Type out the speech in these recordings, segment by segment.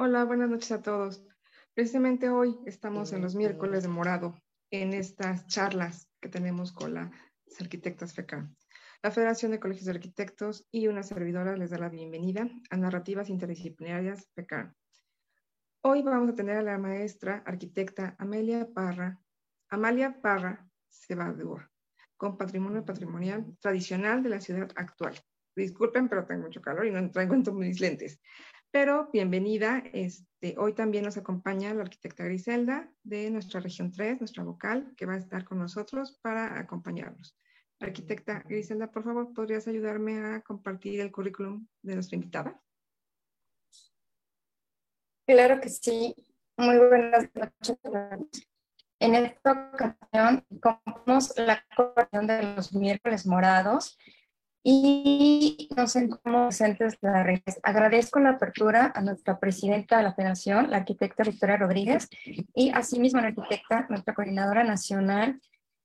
Hola, buenas noches a todos. Precisamente hoy estamos en los miércoles de morado en estas charlas que tenemos con las arquitectas FECA. La Federación de Colegios de Arquitectos y una servidora les da la bienvenida a Narrativas Interdisciplinarias FECA. Hoy vamos a tener a la maestra arquitecta Amelia Parra, Amalia Parra Cebadúa, con patrimonio patrimonial tradicional de la ciudad actual. Disculpen, pero tengo mucho calor y no traigo en mis lentes. Pero bienvenida, este, hoy también nos acompaña la arquitecta Griselda de nuestra región 3, nuestra vocal, que va a estar con nosotros para acompañarnos. Arquitecta Griselda, por favor, ¿podrías ayudarme a compartir el currículum de nuestra invitada? Claro que sí. Muy buenas noches. En esta ocasión, comenzamos la coordinación de los miércoles morados y nos encontramos presentes la Reyes. Agradezco la apertura a nuestra presidenta de la Federación, la arquitecta Victoria Rodríguez, y asimismo la arquitecta, nuestra coordinadora nacional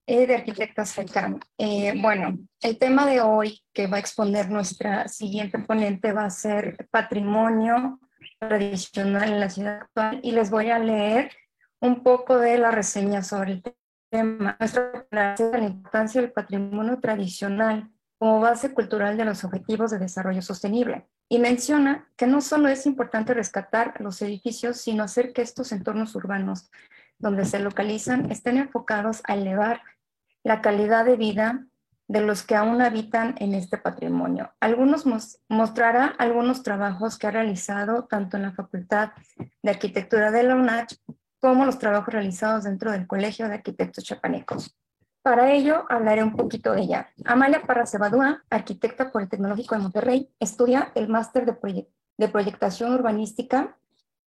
eh, de arquitectas FECAM. Eh, bueno, el tema de hoy que va a exponer nuestra siguiente ponente va a ser patrimonio tradicional en la ciudad actual y les voy a leer un poco de la reseña sobre el tema. Nuestra la importancia del patrimonio tradicional como base cultural de los objetivos de desarrollo sostenible. Y menciona que no solo es importante rescatar los edificios, sino hacer que estos entornos urbanos donde se localizan estén enfocados a elevar la calidad de vida de los que aún habitan en este patrimonio. Algunos mostrará algunos trabajos que ha realizado tanto en la Facultad de Arquitectura de la UNACH como los trabajos realizados dentro del Colegio de Arquitectos Chapanecos. Para ello hablaré un poquito de ella. Amalia Parra Cebadúa, arquitecta por el Tecnológico de Monterrey, estudia el máster de, de proyectación urbanística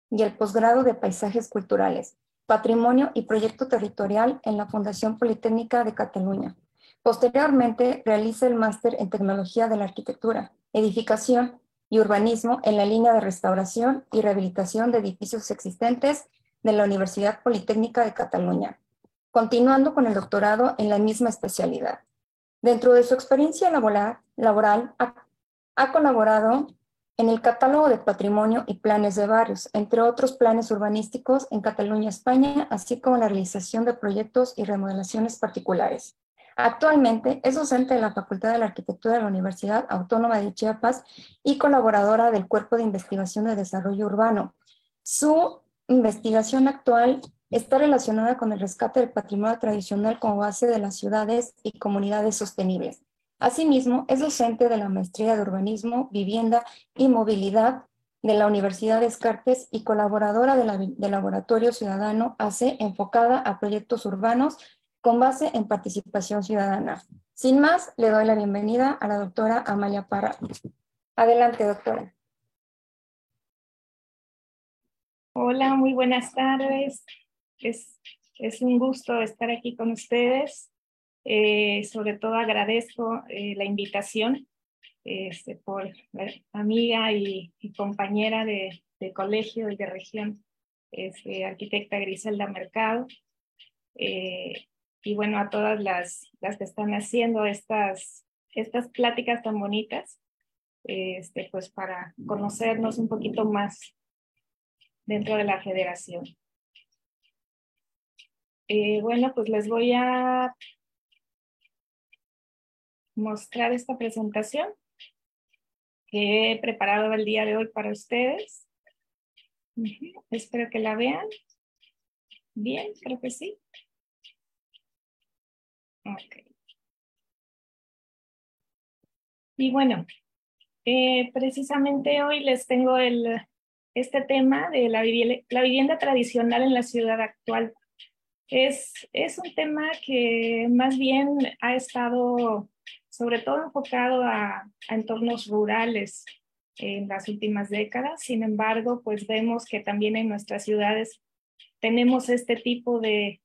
y el posgrado de paisajes culturales, patrimonio y proyecto territorial en la Fundación Politécnica de Cataluña. Posteriormente realiza el máster en tecnología de la arquitectura, edificación y urbanismo en la línea de restauración y rehabilitación de edificios existentes de la Universidad Politécnica de Cataluña continuando con el doctorado en la misma especialidad. Dentro de su experiencia laboral, ha, colaborado en el catálogo de patrimonio y planes de barrios, entre otros planes urbanísticos en Cataluña, España, así como la realización de proyectos y remodelaciones particulares. Actualmente es docente de la Facultad de Arquitectura de la Universidad Autónoma de Chiapas y colaboradora del Cuerpo de Investigación de Desarrollo Urbano. Su investigación actual está relacionada con el rescate del patrimonio tradicional como base de las ciudades y comunidades sostenibles. Asimismo, es docente de la Maestría de Urbanismo, Vivienda y Movilidad de la Universidad de Descartes y colaboradora del Laboratorio Ciudadano AC enfocada a proyectos urbanos con base en participación ciudadana. Sin más, le doy la bienvenida a la doctora Amalia Parra. Adelante, doctora. Hola, muy buenas tardes. Es, un gusto estar aquí con ustedes. Eh, sobre todo agradezco eh, la invitación este, por amiga y, compañera de, colegio y de región, este, arquitecta Griselda Mercado. Eh, y bueno, a todas las, las que están haciendo estas, estas pláticas tan bonitas, este, pues para conocernos un poquito más dentro de la federación. Eh, bueno, pues les voy a mostrar esta presentación que he preparado el día de hoy para ustedes. Espero que la vean. Bien, creo que sí. Y bueno, eh, precisamente hoy les tengo el, este tema de la vivienda tradicional en la ciudad actual. Es, es un tema que más bien ha estado sobre todo enfocado a, entornos rurales en las últimas décadas. Sin embargo, pues vemos que también en nuestras ciudades tenemos este tipo de,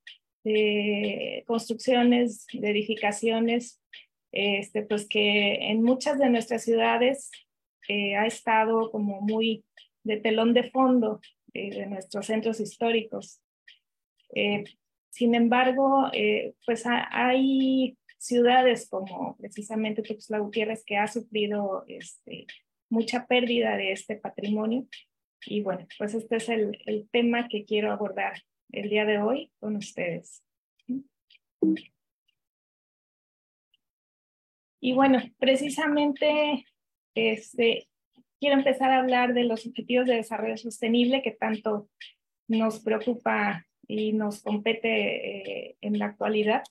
construcciones, de edificaciones, este, pues que en muchas de nuestras ciudades eh, ha estado como muy de telón de fondo eh, de nuestros centros históricos. Eh, sin embargo, eh, pues hay ciudades como precisamente Tuxtla Gutiérrez que ha sufrido este, mucha pérdida de este patrimonio Y bueno, pues este es el, tema que quiero abordar el día de hoy con ustedes. Y bueno, precisamente este, quiero empezar a hablar de los objetivos de desarrollo sostenible que tanto nos preocupa y nos compete eh, en la actualidad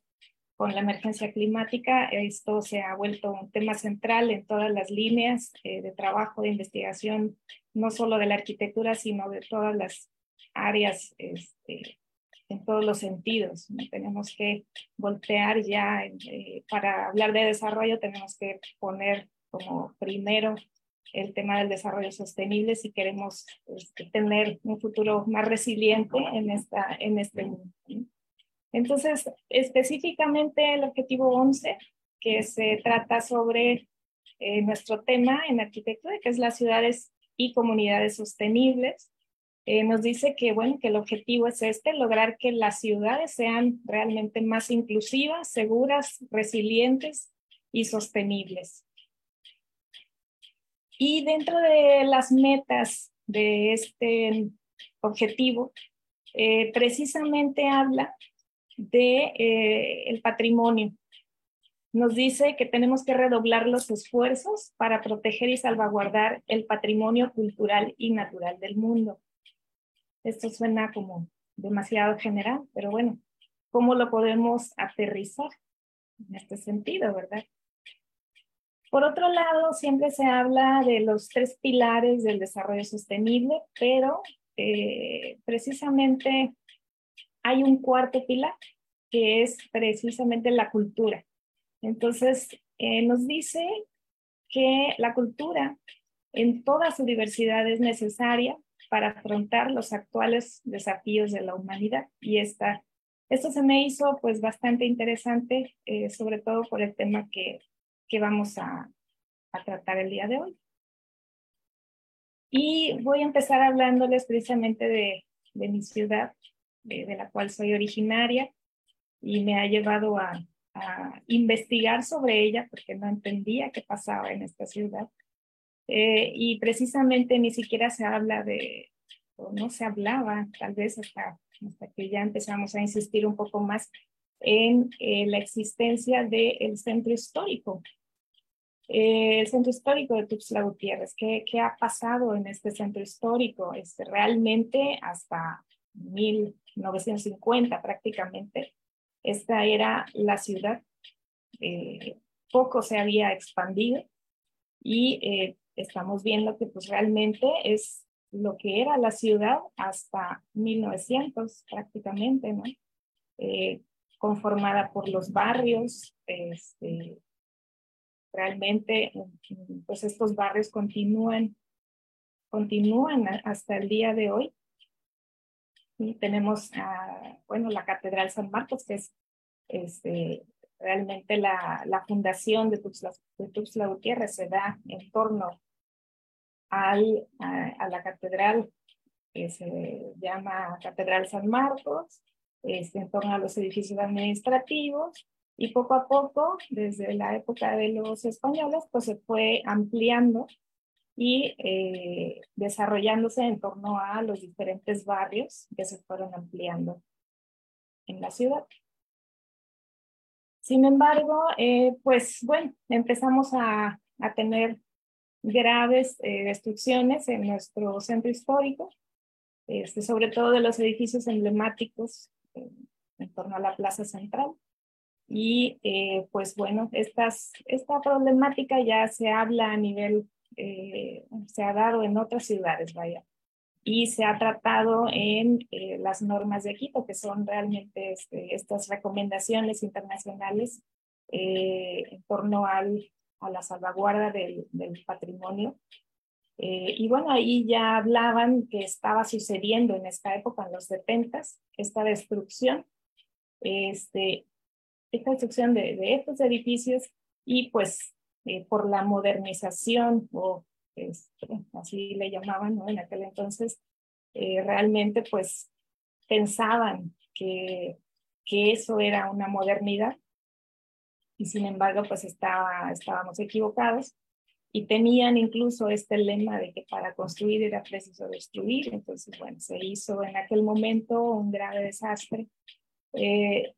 con la emergencia climática. Esto se ha vuelto un tema central en todas las líneas eh, de trabajo, de investigación, no solo de la arquitectura, sino de todas las áreas este, en todos los sentidos. Tenemos que voltear ya, eh, para hablar de desarrollo, tenemos que poner como primero el tema del desarrollo sostenible si queremos este, tener un futuro más resiliente en, esta, en este mundo. Entonces, específicamente el objetivo 11, que se trata sobre eh, nuestro tema en arquitectura, que es las ciudades y comunidades sostenibles, eh, nos dice que, bueno, que el objetivo es este, lograr que las ciudades sean realmente más inclusivas, seguras, resilientes y sostenibles. Y dentro de las metas de este objetivo, eh, precisamente habla de eh, patrimonio. Nos dice que tenemos que redoblar los esfuerzos para proteger y salvaguardar el patrimonio cultural y natural del mundo. Esto suena como demasiado general, pero bueno, ¿cómo lo podemos aterrizar en este sentido, verdad? Por otro lado, siempre se habla de los tres pilares del desarrollo sostenible, pero eh, precisamente hay un cuarto pilar que es precisamente la cultura. Entonces, eh, nos dice que la cultura en toda su diversidad es necesaria para afrontar los actuales desafíos de la humanidad. Y esta, esto se me hizo pues bastante interesante, eh, sobre todo por el tema que, que vamos a, a tratar el día de hoy. Y voy a empezar hablándoles precisamente de, de mi ciudad, de, de, la cual soy originaria, y me ha llevado a, a, investigar sobre ella porque no entendía qué pasaba en esta ciudad. Eh, y precisamente ni siquiera se habla de, o no se hablaba, tal vez hasta, hasta que ya empezamos a insistir un poco más en eh, la existencia del centro histórico. Eh, el centro histórico de Tuxtla Gutiérrez, ¿qué, ¿qué, ha pasado en este centro histórico? Este, realmente hasta 1950 prácticamente, esta era la ciudad, poco se había expandido y estamos viendo que pues realmente es lo que era la ciudad hasta 1900 prácticamente, ¿no? Eh, conformada por los barrios, este, realmente pues estos barrios continúan, continúan hasta el día de hoy. Y tenemos, bueno, la Catedral San Marcos, que es este, realmente la, la fundación de Tuxtla, de Tuxtla Gutiérrez, se da en torno al, a, la catedral que se llama Catedral San Marcos, este, en torno a los edificios administrativos, y poco a poco, desde la época de los españoles, pues se fue ampliando y eh, desarrollándose en torno a los diferentes barrios que se fueron ampliando en la ciudad. Sin embargo, eh, pues bueno, empezamos a, a tener graves eh, destrucciones en nuestro centro histórico, este, sobre todo de los edificios emblemáticos en torno a la plaza central. Y eh, pues bueno, estas, esta problemática ya se habla a nivel, se ha dado en otras ciudades, vaya, y se ha tratado en las normas de Quito, que son realmente este, estas recomendaciones internacionales en torno al a la salvaguarda del, del patrimonio. Eh, y bueno, ahí ya hablaban que estaba sucediendo en esta época, en los 70, esta destrucción, este, esta destrucción de, de estos edificios y pues eh, por la modernización o este, así le llamaban ¿no? en aquel entonces, eh, realmente pues pensaban que, que eso era una modernidad y sin embargo pues estaba, estábamos equivocados y tenían incluso este lema de que para construir era preciso destruir. Entonces, bueno, se hizo en aquel momento un grave desastre. Eh,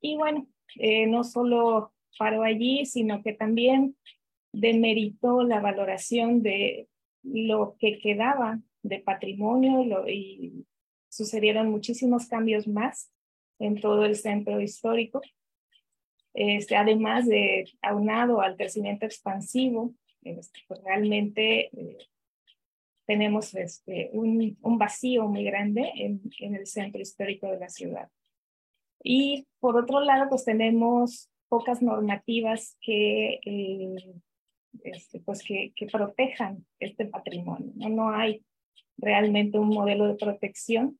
y bueno, eh, no solo paró allí, sino que también demeritó la valoración de lo que quedaba de patrimonio y sucedieron muchísimos cambios más en todo el centro histórico. Este, además de aunado al crecimiento expansivo, este, pues realmente eh, tenemos este, un, vacío muy grande en, el centro histórico de la ciudad. Y por otro lado, pues tenemos pocas normativas que, eh, este, pues que, que, protejan este patrimonio. ¿no? no hay realmente un modelo de protección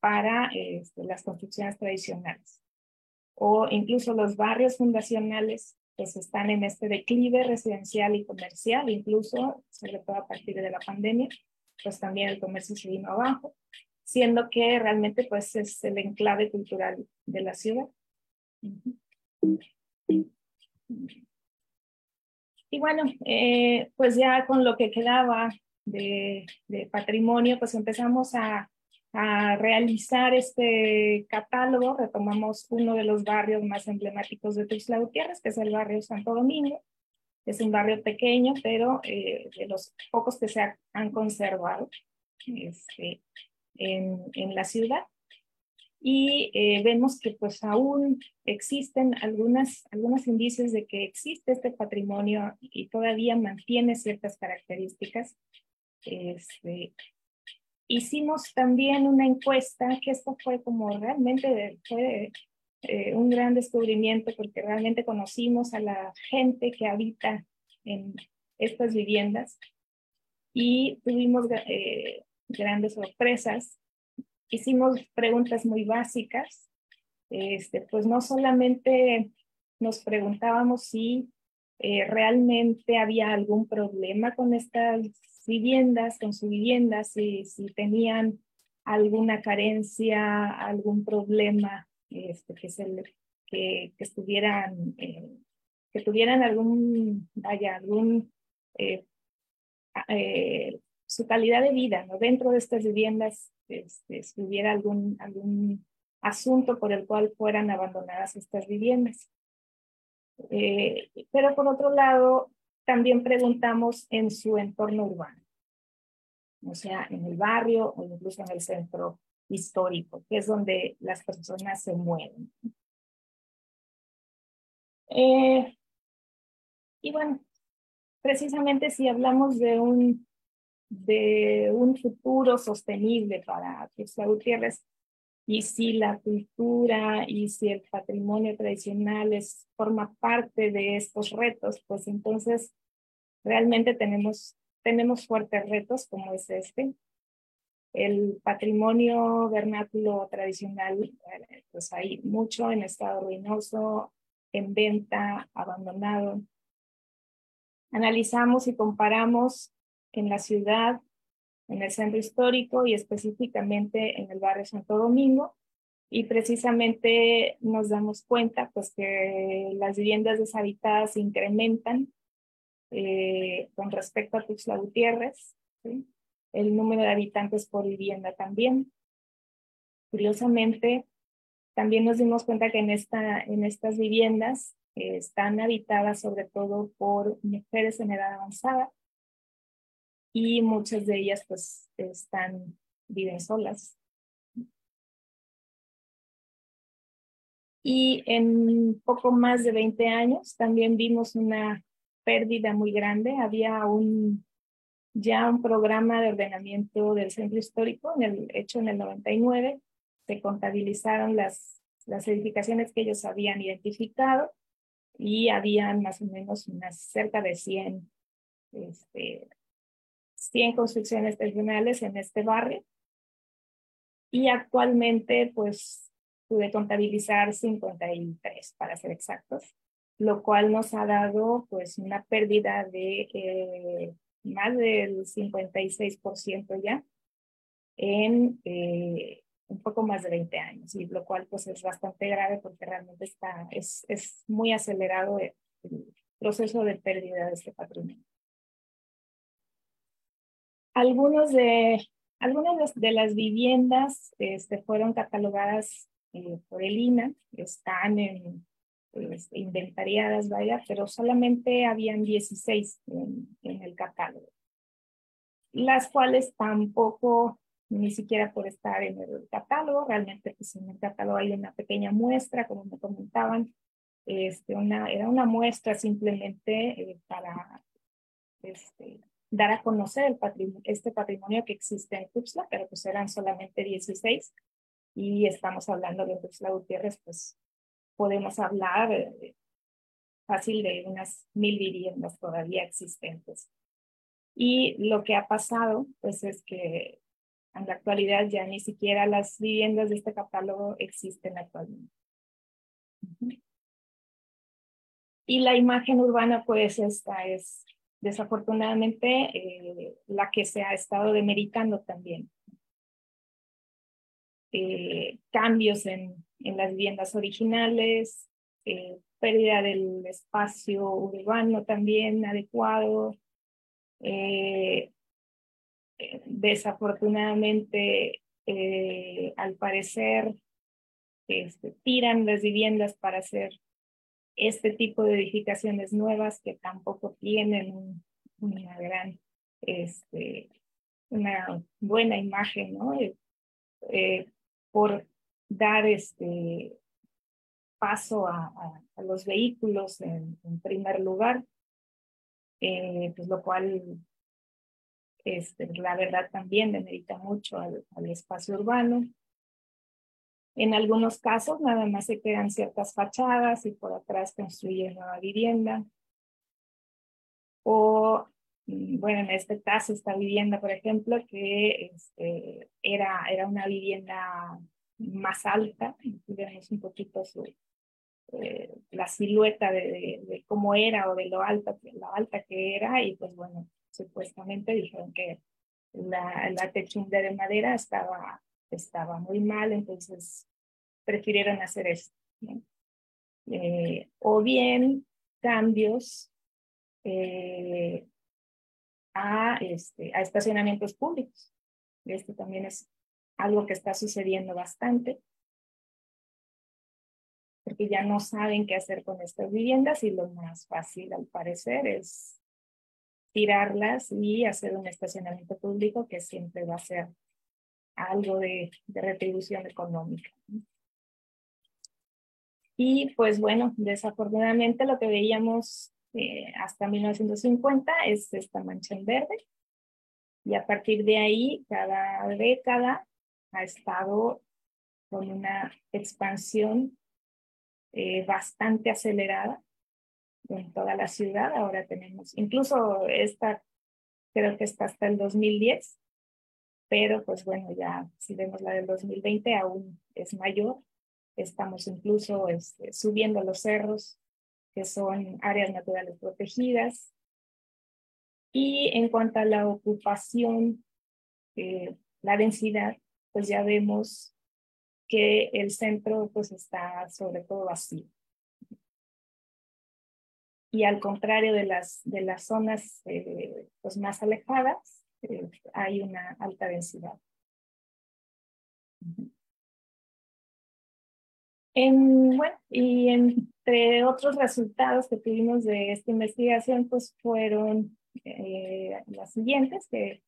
para este, las construcciones tradicionales. O incluso los barrios fundacionales pues están en este declive residencial y comercial, incluso sobre todo a partir de la pandemia, pues también el comercio se vino abajo, siendo que realmente pues es el enclave cultural de la ciudad. Y bueno, eh, pues ya con lo que quedaba de, patrimonio, pues empezamos a a realizar este catálogo, retomamos uno de los barrios más emblemáticos de Tuxtla Gutiérrez, que es el barrio Santo Domingo. Es un barrio pequeño, pero eh, de los pocos que se han conservado este, en, en, la ciudad. Y eh, vemos que pues aún existen algunas, algunos indicios de que existe este patrimonio y todavía mantiene ciertas características. Este, Hicimos también una encuesta, que esto fue como realmente fue eh, un gran descubrimiento porque realmente conocimos a la gente que habita en estas viviendas y tuvimos eh, grandes sorpresas. Hicimos preguntas muy básicas. Este, pues no solamente nos preguntábamos si eh, realmente había algún problema con estas viviendas, con su vivienda, si, si tenían alguna carencia, algún problema, este, que, que, que estuvieran, eh, que tuvieran algún, vaya, algún, eh, su calidad de vida, ¿no? Dentro de estas viviendas, este, si hubiera algún, algún asunto por el cual fueran abandonadas estas viviendas. pero por otro lado, también preguntamos en su entorno urbano, o sea, en el barrio o incluso en el centro histórico, que es donde las personas se mueven. Eh, y bueno, precisamente si hablamos de un, de un futuro sostenible para Tuxtla Gutiérrez, y si la cultura y si el patrimonio tradicional es, forma parte de estos retos, pues entonces realmente tenemos, tenemos fuertes retos como es este. El patrimonio vernáculo tradicional, pues hay mucho en estado ruinoso, en venta, abandonado. Analizamos y comparamos en la ciudad, en el centro histórico y específicamente en el barrio Santo Domingo, y precisamente nos damos cuenta pues que las viviendas deshabitadas incrementan eh, con respecto a Tuxtla Gutiérrez, el número de habitantes por vivienda también. Curiosamente, también nos dimos cuenta que en, esta, en estas viviendas eh, están habitadas sobre todo por mujeres en edad avanzada y muchas de ellas pues están, viven solas. Y en poco más de 20 años también vimos una pérdida muy grande. Había un, ya un programa de ordenamiento del centro histórico en el, hecho en el 99. Se contabilizaron las, las edificaciones que ellos habían identificado y habían más o menos unas cerca de 100, este, 100 construcciones regionales en este barrio. Y actualmente, pues, pude contabilizar 53, para ser exactos lo cual nos ha dado pues una pérdida de eh, más del 56% ya en eh, un poco más de 20 años, y lo cual pues es bastante grave porque realmente está, es, es muy acelerado el, proceso de pérdida de este patrimonio. Algunos de, algunas de las viviendas este, fueron catalogadas eh, por el INA, están en, este, inventariadas, vaya, pero solamente habían 16 en, en el catálogo, las cuales tampoco ni siquiera por estar en el catálogo, realmente pues en el catálogo hay una pequeña muestra, como me comentaban, este, una, era una muestra simplemente eh, para este, dar a conocer el patrimonio, este patrimonio que existe en Tuxtla, pero pues eran solamente 16 y estamos hablando de Tuxtla Gutiérrez, pues podemos hablar eh, fácil de unas mil viviendas todavía existentes. Y lo que ha pasado, pues es que en la actualidad ya ni siquiera las viviendas de este catálogo existen actualmente. Y la imagen urbana, pues esta es desafortunadamente eh, la que se ha estado demeritando también. Eh, cambios en, en, las viviendas originales, eh, pérdida del espacio urbano también adecuado, desafortunadamente, al parecer, este, tiran las viviendas para hacer este tipo de edificaciones nuevas que tampoco tienen una gran, este, una buena imagen, ¿no? Eh, eh, por dar este paso a, los vehículos en, primer lugar, pues lo cual este, la verdad también demerita mucho al, espacio urbano. En algunos casos nada más se quedan ciertas fachadas y por atrás construyen nueva vivienda. O, mm, bueno, en este caso, esta vivienda, por ejemplo, que este, era, era una vivienda más alta, vemos un poquito su, eh, la silueta de, de, cómo era o de lo alta, lo alta que era, y pues bueno, supuestamente dijeron que la, la techumbre de madera estaba, estaba muy mal, entonces prefirieron hacer esto. Eh, o bien cambios eh, a, este, a estacionamientos públicos. Esto también es algo que está sucediendo bastante, porque ya no saben qué hacer con estas viviendas y lo más fácil al parecer es tirarlas y hacer un estacionamiento público que siempre va a ser algo de, retribución económica. Y pues bueno, desafortunadamente lo que veíamos eh, hasta 1950 es esta mancha en verde. Y a partir de ahí, cada década ha estado con una expansión eh, bastante acelerada en toda la ciudad. Ahora tenemos, incluso esta, creo que está hasta el 2010, pero pues bueno, ya si vemos la del 2020 aún es mayor. Estamos incluso este, subiendo los cerros, que son áreas naturales protegidas. Y en cuanto a la ocupación, eh, la densidad, pues ya vemos que el centro pues está sobre todo vacío y al contrario de las, de las zonas eh, pues más alejadas, eh, hay una alta densidad. En, bueno, y entre otros resultados que tuvimos de esta investigación, pues fueron eh, las siguientes, que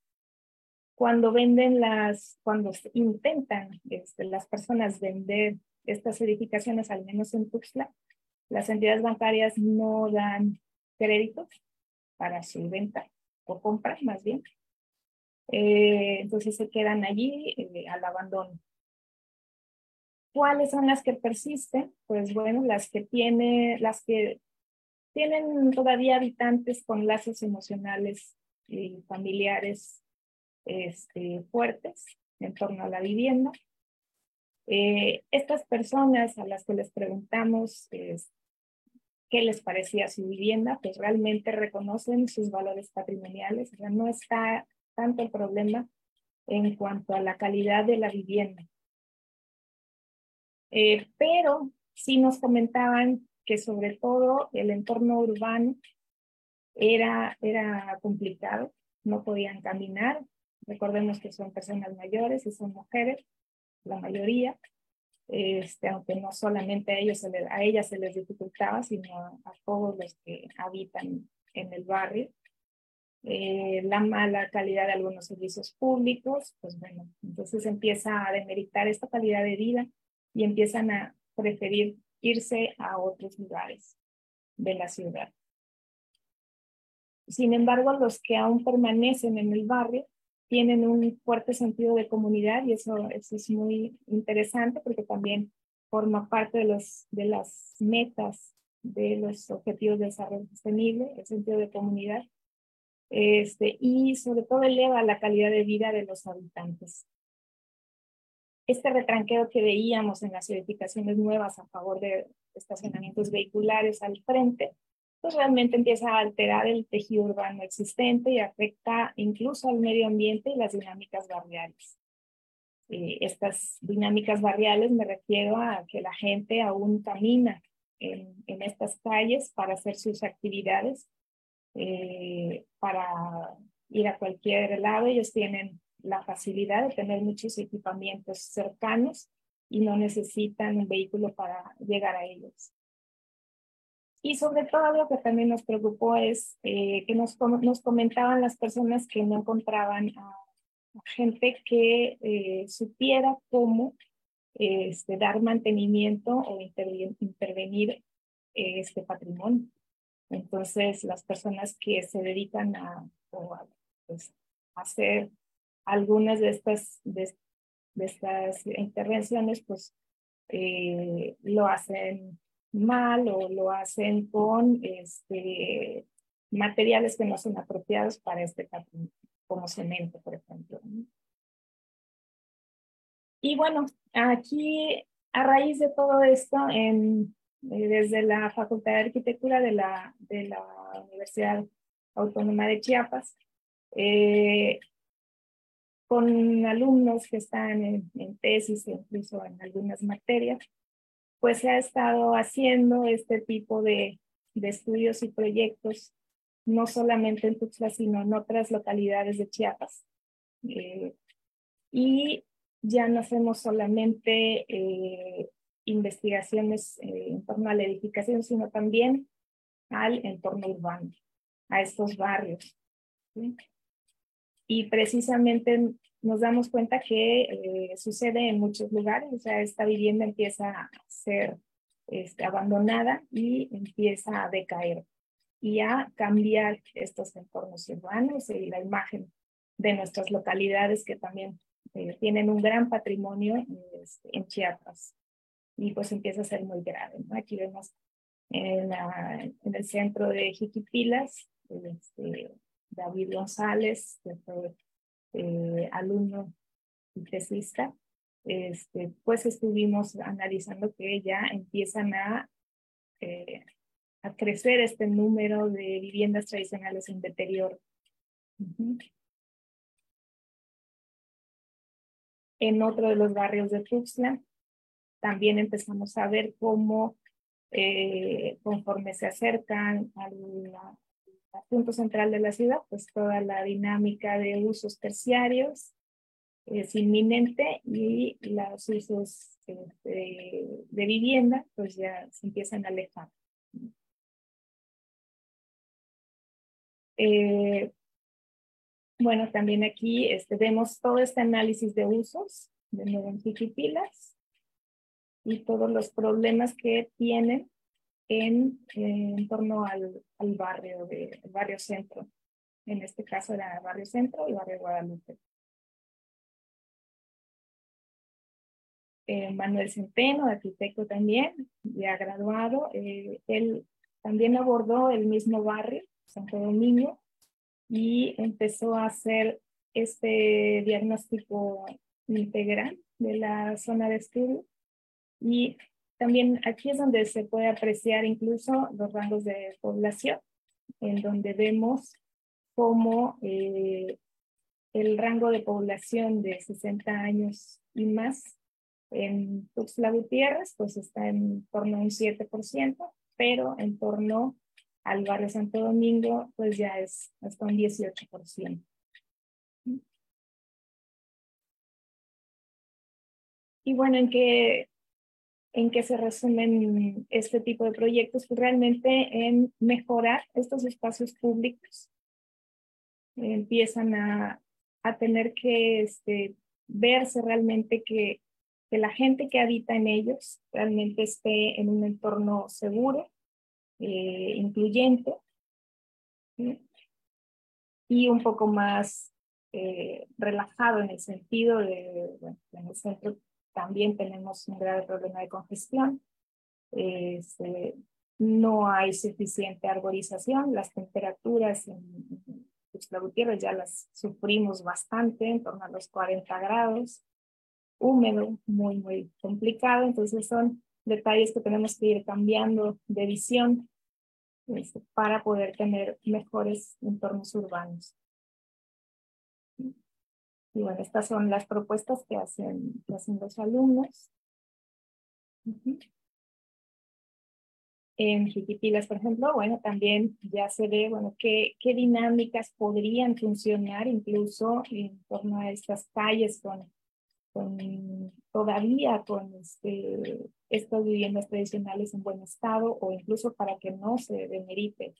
cuando venden las, cuando intentan este, las personas vender estas edificaciones, al menos en Tuxtla, las entidades bancarias no dan créditos para su venta o compra, más bien. Eh, entonces se quedan allí eh, al abandono. ¿Cuáles son las que persisten? Pues bueno, las que tiene, las que tienen todavía habitantes con lazos emocionales y familiares este, fuertes en torno a la vivienda. Eh, estas personas a las que les preguntamos qué les parecía su vivienda, pues realmente reconocen sus valores patrimoniales, o sea, no está tanto el problema en cuanto a la calidad de la vivienda. Eh, pero sí nos comentaban que sobre todo el entorno urbano era, era complicado, no podían caminar, Recordemos que son personas mayores y son mujeres, la mayoría, este, aunque no solamente a, ellos a ellas se les dificultaba, sino a todos los que habitan en el barrio. Eh, la mala calidad de algunos servicios públicos, pues bueno, entonces empieza a demeritar esta calidad de vida y empiezan a preferir irse a otros lugares de la ciudad. Sin embargo, los que aún permanecen en el barrio tienen un fuerte sentido de comunidad y eso, es muy interesante porque también forma parte de, los, de las metas de los objetivos de desarrollo sostenible, el sentido de comunidad, este, y sobre todo eleva la calidad de vida de los habitantes. Este retranqueo que veíamos en las edificaciones nuevas a favor de estacionamientos vehiculares al frente, pues realmente empieza a alterar el tejido urbano existente y afecta incluso al medio ambiente y las dinámicas barriales. Eh, estas dinámicas barriales me refiero a que la gente aún camina en, en estas calles para hacer sus actividades, eh, para ir a cualquier lado. Ellos tienen la facilidad de tener muchos equipamientos cercanos y no necesitan un vehículo para llegar a ellos. Y sobre todo lo que también nos preocupó es eh, que nos, nos comentaban las personas que no encontraban a, gente que eh, supiera cómo este, dar mantenimiento o intervenir este patrimonio. Entonces, las personas que se dedican a, pues, hacer algunas de estas, de, estas intervenciones, pues eh, lo hacen mal o lo hacen con este, materiales que no son apropiados para este como cemento, por ejemplo. Y bueno, aquí a raíz de todo esto, en, desde la Facultad de Arquitectura de la, Universidad Autónoma de Chiapas, eh, con alumnos que están en, tesis e incluso en algunas materias, pues se ha estado haciendo este tipo de, de estudios y proyectos, no solamente en Tuxtla, sino en otras localidades de Chiapas. Eh, y ya no hacemos solamente eh, investigaciones eh, en torno a la edificación, sino también al entorno urbano, a estos barrios. Y precisamente nos damos cuenta que eh, sucede en muchos lugares, o sea, esta vivienda empieza a ser este, abandonada y empieza a decaer y a cambiar estos entornos urbanos y la imagen de nuestras localidades que también eh, tienen un gran patrimonio este, en Chiapas y pues empieza a ser muy grave. Aquí vemos en, la, en, el centro de Jiquipilas, este, David González, que fue eh, alumno y tesista, este, pues estuvimos analizando que ya empiezan a, eh, a crecer este número de viviendas tradicionales en deterioro. En otro de los barrios de Tuxtla, también empezamos a ver cómo eh, conforme se acercan al, punto central de la ciudad, pues toda la dinámica de usos terciarios es inminente y los usos este, de, vivienda pues ya se empiezan a alejar. Eh, bueno, también aquí este, vemos todo este análisis de usos de nuevo en y todos los problemas que tienen en, en torno al, al barrio, de, barrio centro. En este caso era barrio centro y barrio Guadalupe. Eh, Manuel Centeno, arquitecto también, ya graduado, eh, él también abordó el mismo barrio, Santo Domingo, y empezó a hacer este diagnóstico integral de la zona de estudio y también aquí es donde se puede apreciar incluso los rangos de población, en donde vemos cómo eh, el rango de población de 60 años y más en Tuxtla Gutiérrez, pues está en torno a un 7%, pero en torno al barrio Santo Domingo, pues ya es hasta un 18%. Y bueno, en que ¿en qué se resumen este tipo de proyectos? Pues realmente en mejorar estos espacios públicos. Empiezan a, a tener que este, verse realmente que, que la gente que habita en ellos realmente esté en un entorno seguro, eh, incluyente y un poco más eh, relajado en el sentido de, bueno, en el centro también tenemos un grave problema de congestión. Este, no hay suficiente arborización, las temperaturas en Tuxtla Gutiérrez ya las sufrimos bastante, en torno a los 40 grados, húmedo, muy, muy complicado, entonces son detalles que tenemos que ir cambiando de visión este, para poder tener mejores entornos urbanos. Y bueno, estas son las propuestas que hacen, los alumnos. En Jiquipilas, por ejemplo, bueno, también ya se ve, bueno, qué, qué dinámicas podrían funcionar incluso en torno a estas calles con, con todavía con este, estas viviendas tradicionales en buen estado o incluso para que no se demerite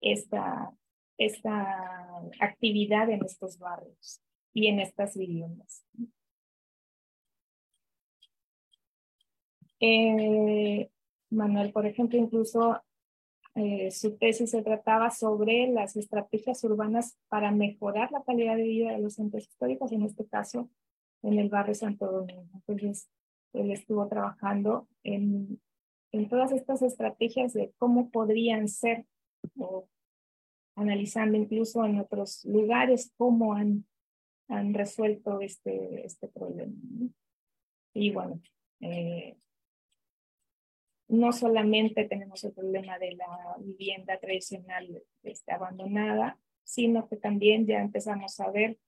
esta, esta actividad en estos barrios y en estas viviendas. Eh, Manuel, por ejemplo, incluso eh, su tesis se trataba sobre las estrategias urbanas para mejorar la calidad de vida de los centros históricos, en este caso en el barrio Santo Domingo. Entonces, él estuvo trabajando en, en todas estas estrategias de cómo podrían ser, o analizando incluso en otros lugares cómo han han resuelto este, este problema. Y bueno, eh, no solamente tenemos el problema de la vivienda tradicional este, abandonada, sino que también ya empezamos a ver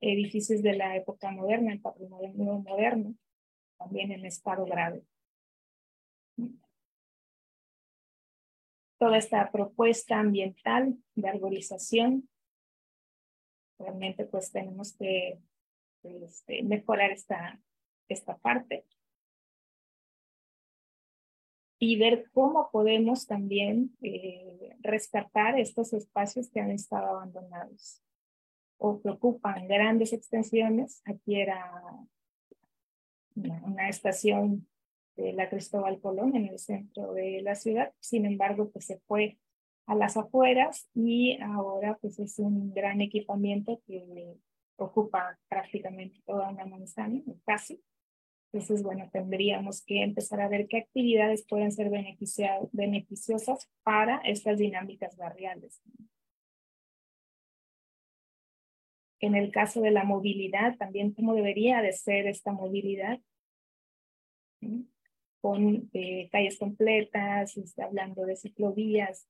edificios de la época moderna, el patrimonio moderno, también en estado grave. Toda esta propuesta ambiental de arborización realmente pues tenemos que este, mejorar esta, esta parte. Y ver cómo podemos también eh, rescatar estos espacios que han estado abandonados. O que ocupan grandes extensiones. Aquí era una, una estación de la Cristóbal Colón en el centro de la ciudad, sin embargo, pues se fue a las afueras y ahora pues es un gran equipamiento que ocupa prácticamente toda una manzana, casi. Entonces, bueno, tendríamos que empezar a ver qué actividades pueden ser beneficiosas para estas dinámicas barriales. En el caso de la movilidad, también cómo debería de ser esta movilidad, con eh, calles completas, está hablando de ciclovías,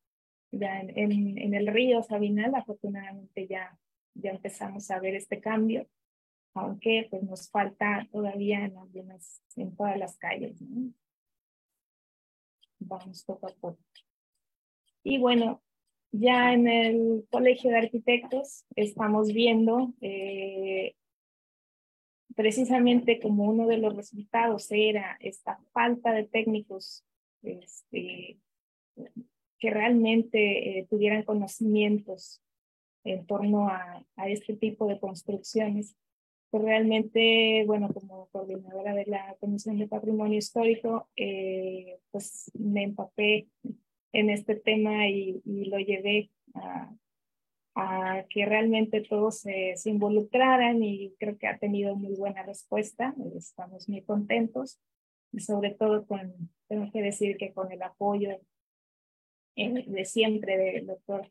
ya en, en, el río Sabinal, afortunadamente ya, ya empezamos a ver este cambio, aunque pues nos falta todavía en, algunas, en todas las calles. Vamos poco a poco. Y bueno, ya en el Colegio de Arquitectos estamos viendo eh, precisamente como uno de los resultados era esta falta de técnicos este, que realmente eh, tuvieran conocimientos en torno a, a, este tipo de construcciones. Pues realmente, bueno, como coordinadora de la Comisión de Patrimonio Histórico, eh, pues me empapé en este tema y, y lo llevé a, a, que realmente todos se, se involucraran y creo que ha tenido muy buena respuesta. Estamos muy contentos y sobre todo con, tengo que decir que con el apoyo de siempre del doctor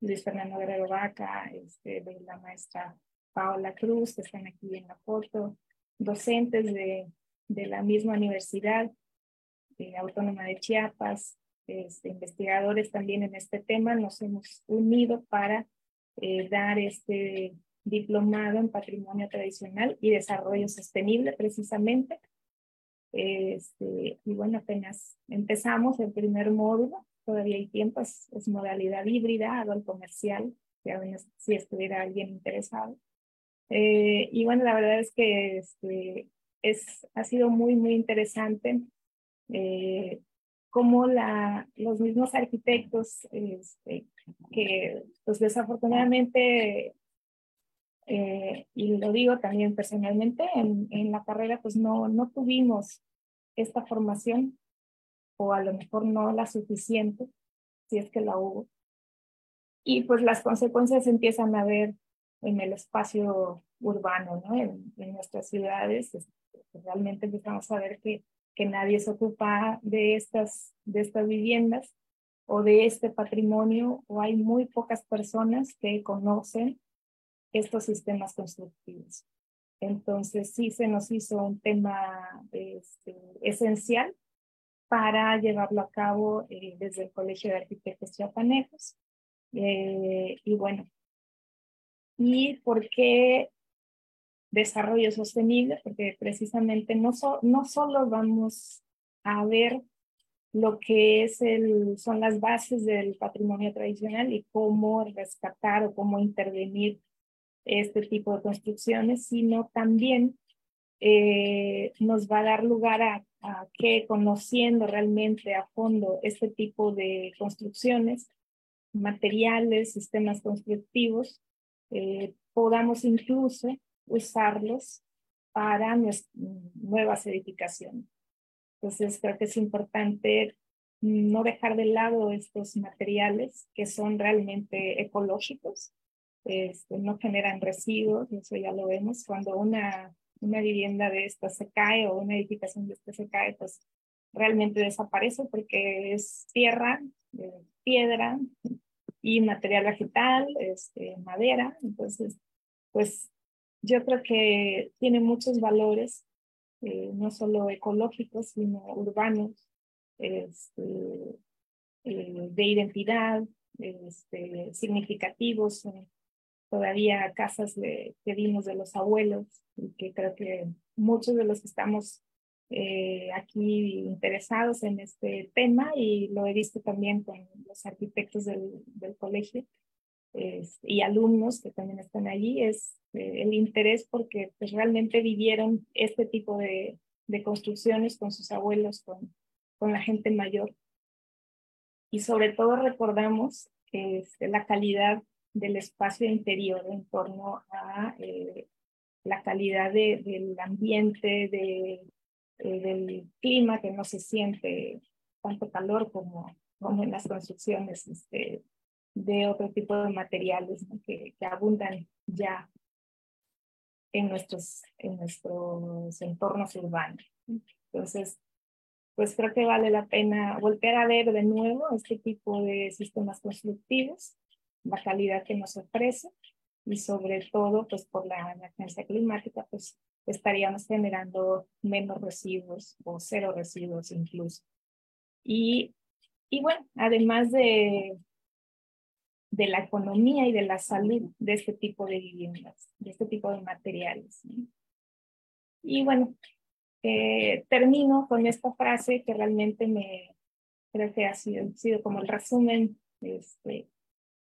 Luis Fernando Guerrero Vaca, este, de la maestra Paola Cruz, que están aquí en la foto, docentes de, de la misma universidad de Autónoma de Chiapas, este, investigadores también en este tema, nos hemos unido para eh, dar este diplomado en patrimonio tradicional y desarrollo sostenible precisamente. Este, y bueno, apenas empezamos el primer módulo todavía hay tiempo, es, modalidad híbrida, algo comercial, si estuviera alguien interesado. Eh, y bueno, la verdad es que este, es, ha sido muy, muy interesante eh, cómo la, los mismos arquitectos, este, que pues desafortunadamente, eh, y lo digo también personalmente, en, en, la carrera pues no, no tuvimos esta formación o a lo mejor no la suficiente, si es que la hubo. Y pues las consecuencias empiezan a ver en el espacio urbano, ¿no? En, en nuestras ciudades, este, realmente empezamos a ver que que nadie se ocupa de estas, de estas viviendas o de este patrimonio, o hay muy pocas personas que conocen estos sistemas constructivos. Entonces, sí se nos hizo un tema este, esencial para llevarlo a cabo eh, desde el Colegio de Arquitectos Chiapanecos. Eh, y bueno, ¿y por qué desarrollo sostenible, porque precisamente no, no solo vamos a ver lo que es el, son las bases del patrimonio tradicional y cómo rescatar o cómo intervenir este tipo de construcciones, sino también eh, nos va a dar lugar a, que conociendo realmente a fondo este tipo de construcciones, materiales, sistemas constructivos, eh, podamos incluso usarlos para nuevas edificaciones. Entonces, creo que es importante no dejar de lado estos materiales que son realmente ecológicos, este, no generan residuos, eso ya lo vemos. Cuando una, una vivienda de esta se cae o una edificación de esta se cae, pues realmente desaparece porque es tierra, eh, piedra y material vegetal, este, madera. Entonces, pues yo creo que tiene muchos valores, eh, no solo ecológicos, sino urbanos, este, eh, de identidad, este, significativos. Todavía casas de, que vimos de los abuelos y que creo que muchos de los que estamos eh, aquí interesados en este tema y lo he visto también con los arquitectos del, del colegio, y alumnos que también están allí es eh, el interés porque pues, realmente vivieron este tipo de, de construcciones con sus abuelos, con, con, la gente mayor. Y sobre todo recordamos este, la calidad del espacio interior en torno a eh, la calidad de, del ambiente, eh, del clima, que no se siente tanto calor como, como en las construcciones este, de otro tipo de materiales que, que, abundan ya en nuestros, en nuestros entornos urbanos. Entonces, pues creo que vale la pena volver a ver de nuevo este tipo de sistemas constructivos, la calidad que nos ofrece y sobre todo, pues por la emergencia climática, pues estaríamos generando menos residuos o cero residuos incluso. Y, y bueno, además de, de la economía y de la salud de este tipo de viviendas, de este tipo de materiales. Y bueno, eh, termino con esta frase que realmente me creo que ha sido, sido como el resumen este,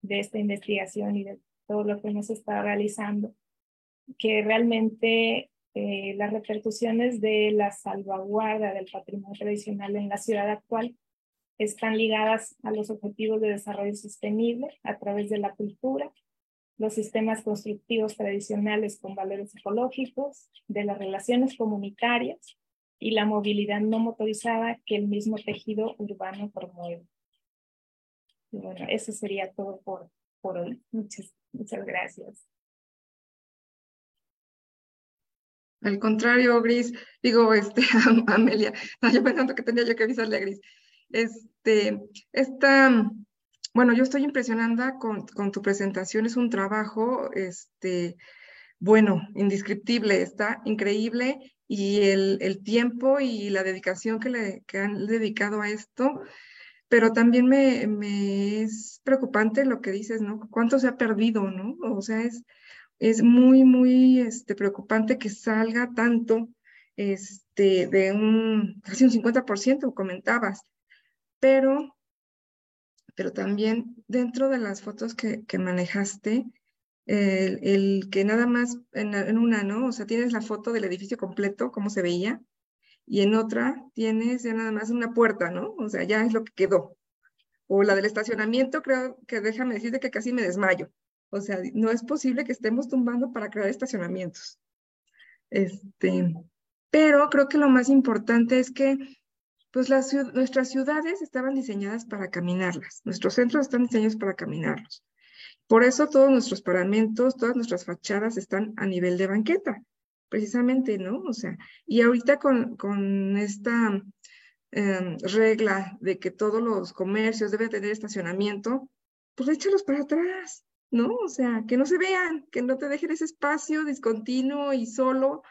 de esta investigación y de todo lo que hemos estado realizando, que realmente eh, las repercusiones de la salvaguarda del patrimonio tradicional en la ciudad actual están ligadas a los objetivos de desarrollo sostenible a través de la cultura, los sistemas constructivos tradicionales con valores ecológicos, de las relaciones comunitarias y la movilidad no motorizada que el mismo tejido urbano promueve. Y bueno, eso sería todo por, por hoy. Muchas, muchas gracias. Al contrario, Gris, digo, este, Amelia, yo pensando que tenía yo que avisarle a Gris. Este, esta, bueno, yo estoy impresionada con, con, tu presentación, es un trabajo, este, bueno, indescriptible, está increíble y el, el tiempo y la dedicación que, le, que han dedicado a esto, pero también me, me, es preocupante lo que dices, ¿no? ¿Cuánto se ha perdido, no? O sea, es, es muy, muy este, preocupante que salga tanto este, de un, casi un 50%, comentabas pero, pero también dentro de las fotos que, que manejaste, el, que nada más en, en, una, ¿no? O sea, tienes la foto del edificio completo, cómo se veía, y en otra tienes ya nada más una puerta, ¿no? O sea, ya es lo que quedó. O la del estacionamiento, creo que déjame decirte que casi me desmayo. O sea, no es posible que estemos tumbando para crear estacionamientos. Este, pero creo que lo más importante es que pues nuestras ciudades estaban diseñadas para caminarlas, nuestros centros están diseñados para caminarlos. Por eso todos nuestros paramentos, todas nuestras fachadas están a nivel de banqueta, precisamente, ¿no? O sea, y ahorita con, con esta em, regla de que todos los comercios deben tener estacionamiento, pues échalos para atrás, ¿no? O sea, que no se vean, que no te dejen ese espacio discontinuo y solo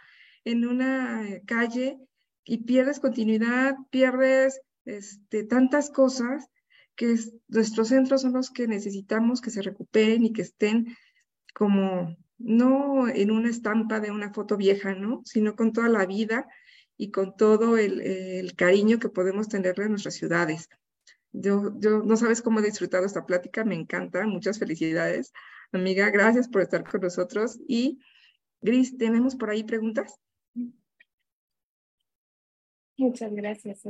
en una calle y pierdes continuidad, pierdes este, tantas cosas que nuestros centros son los que necesitamos que se recuperen y que estén como no en una estampa de una foto vieja, ¿no? Sino con toda la vida y con todo el, cariño que podemos tenerle a nuestras ciudades. Yo, yo no sabes cómo he disfrutado esta plática, me encanta, muchas felicidades. Amiga, gracias por estar con nosotros. Y Gris, ¿tenemos por ahí preguntas? Muchas gracias.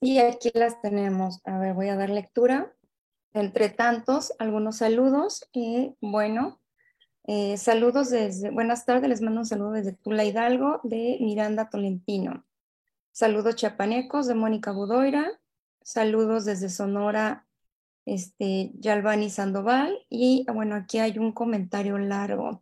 Sí, aquí las tenemos. A ver, voy a dar lectura. Entre tantos, algunos saludos. Y bueno, eh, saludos desde, buenas tardes, les mando un saludo desde Tula Hidalgo, de Miranda Tolentino. Saludos chapanecos de Mónica Budoira. Saludos desde Sonora, este, Yalvani Sandoval. Y bueno, aquí hay un comentario largo.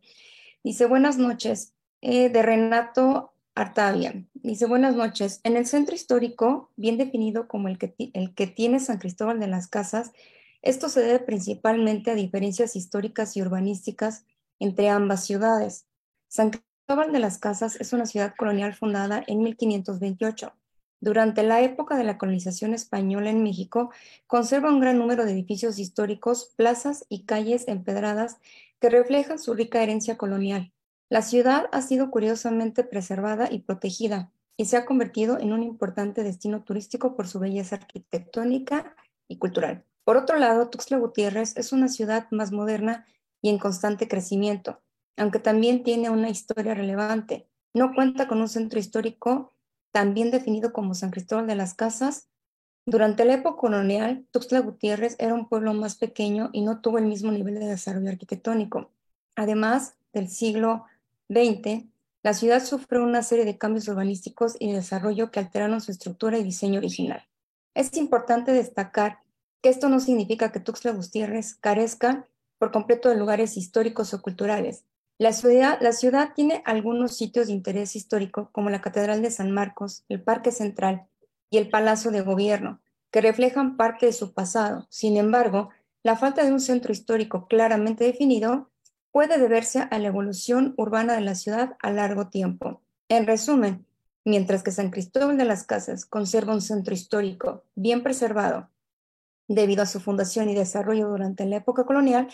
Dice, buenas noches, eh, de Renato Artavia. Dice, buenas noches. En el centro histórico, bien definido como el que, el que tiene San Cristóbal de las Casas, esto se debe principalmente a diferencias históricas y urbanísticas entre ambas ciudades. San Cristóbal de las Casas es una ciudad colonial fundada en 1528. Durante la época de la colonización española en México, conserva un gran número de edificios históricos, plazas y calles empedradas que reflejan su rica herencia colonial. La ciudad ha sido curiosamente preservada y protegida y se ha convertido en un importante destino turístico por su belleza arquitectónica y cultural. Por otro lado, Tuxtla Gutiérrez es una ciudad más moderna y en constante crecimiento, aunque también tiene una historia relevante. No cuenta con un centro histórico tan bien definido como San Cristóbal de las Casas. Durante la época colonial, Tuxtla Gutiérrez era un pueblo más pequeño y no tuvo el mismo nivel de desarrollo arquitectónico. Además del siglo 20, la ciudad sufrió una serie de cambios urbanísticos y de desarrollo que alteraron su estructura y diseño original. Es importante destacar que esto no significa que Tuxtla Gutiérrez carezca por completo de lugares históricos o culturales. La ciudad, la ciudad tiene algunos sitios de interés histórico, como la Catedral de San Marcos, el Parque Central y el Palacio de Gobierno, que reflejan parte de su pasado. Sin embargo, la falta de un centro histórico claramente definido puede deberse a la evolución urbana de la ciudad a largo tiempo. En resumen, mientras que San Cristóbal de las Casas conserva un centro histórico bien preservado debido a su fundación y desarrollo durante la época colonial,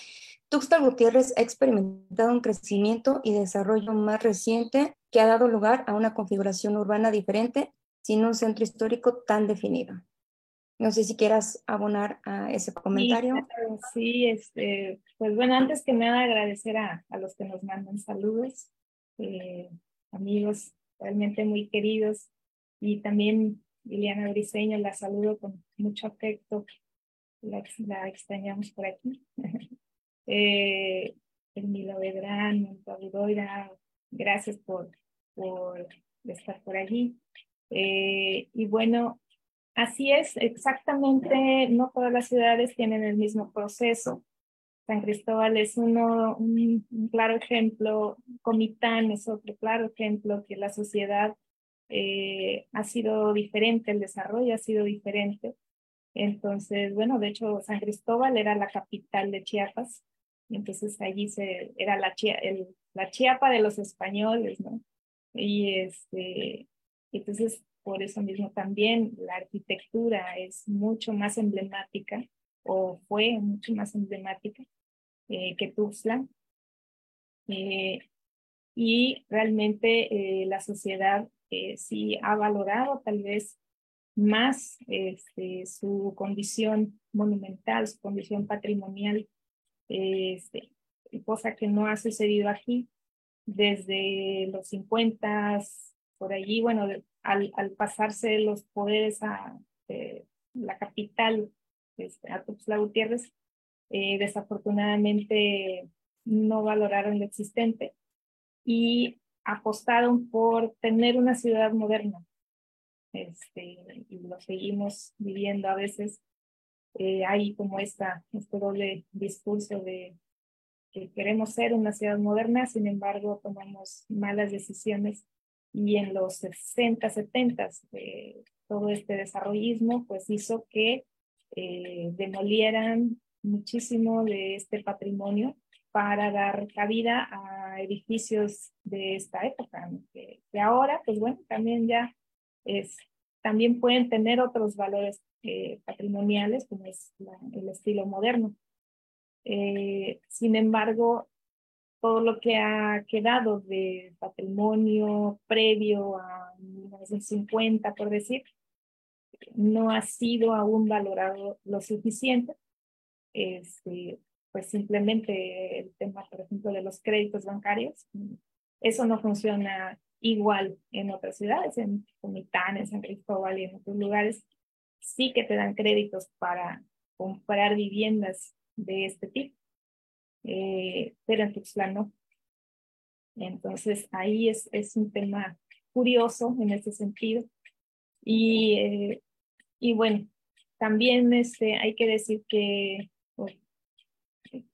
Tuxtla Gutiérrez ha experimentado un crecimiento y desarrollo más reciente que ha dado lugar a una configuración urbana diferente sin un centro histórico tan definido. No sé si quieras abonar a ese comentario. Sí, este, pues bueno, antes que nada agradecer a, a los que nos mandan saludos, eh, amigos realmente muy queridos, y también Liliana Briseño, la saludo con mucho afecto, la, extrañamos por aquí. eh, Milo Bedrán, gracias por, por estar por allí. Eh, y bueno, Así es, exactamente, no todas las ciudades tienen el mismo proceso. San Cristóbal es uno, un, claro ejemplo, Comitán es otro claro ejemplo que la sociedad eh, ha sido diferente, el desarrollo ha sido diferente. Entonces, bueno, de hecho, San Cristóbal era la capital de Chiapas, entonces allí se, era la, el, la Chiapa de los españoles, ¿no? Y este, entonces por eso mismo también la arquitectura es mucho más emblemática o fue mucho más emblemática eh, que Tuxtla. Eh, y realmente eh, la sociedad sí ha valorado tal vez más este, su condición monumental, su condición patrimonial, este, cosa que no ha sucedido aquí desde los 50, por allí, bueno, al, al pasarse los poderes a la capital, este, a Tuxtla Gutiérrez, eh, desafortunadamente no valoraron lo existente y apostaron por tener una ciudad moderna. Este, y lo seguimos viviendo a veces. Eh, hay como esta, este doble discurso de que queremos ser una ciudad moderna, sin embargo tomamos malas decisiones y en los 60, 70, eh, todo este desarrollismo pues hizo que eh, demolieran muchísimo de este patrimonio para dar cabida a edificios de esta época, que, ahora, pues bueno, también ya es, también pueden tener otros valores eh, patrimoniales, como es el estilo moderno. Eh, sin embargo, todo lo que ha quedado de patrimonio previo a 1950, por decir, no ha sido aún valorado lo suficiente. Este, pues simplemente el tema, por ejemplo, de los créditos bancarios, eso no funciona igual en otras ciudades, en Comitán, en San Cristóbal y en otros lugares. Sí que te dan créditos para comprar viviendas de este tipo, eh, pero en Tuxtla no. Entonces ahí es, es un tema curioso en ese sentido. Y, eh, y bueno, también este, hay que decir que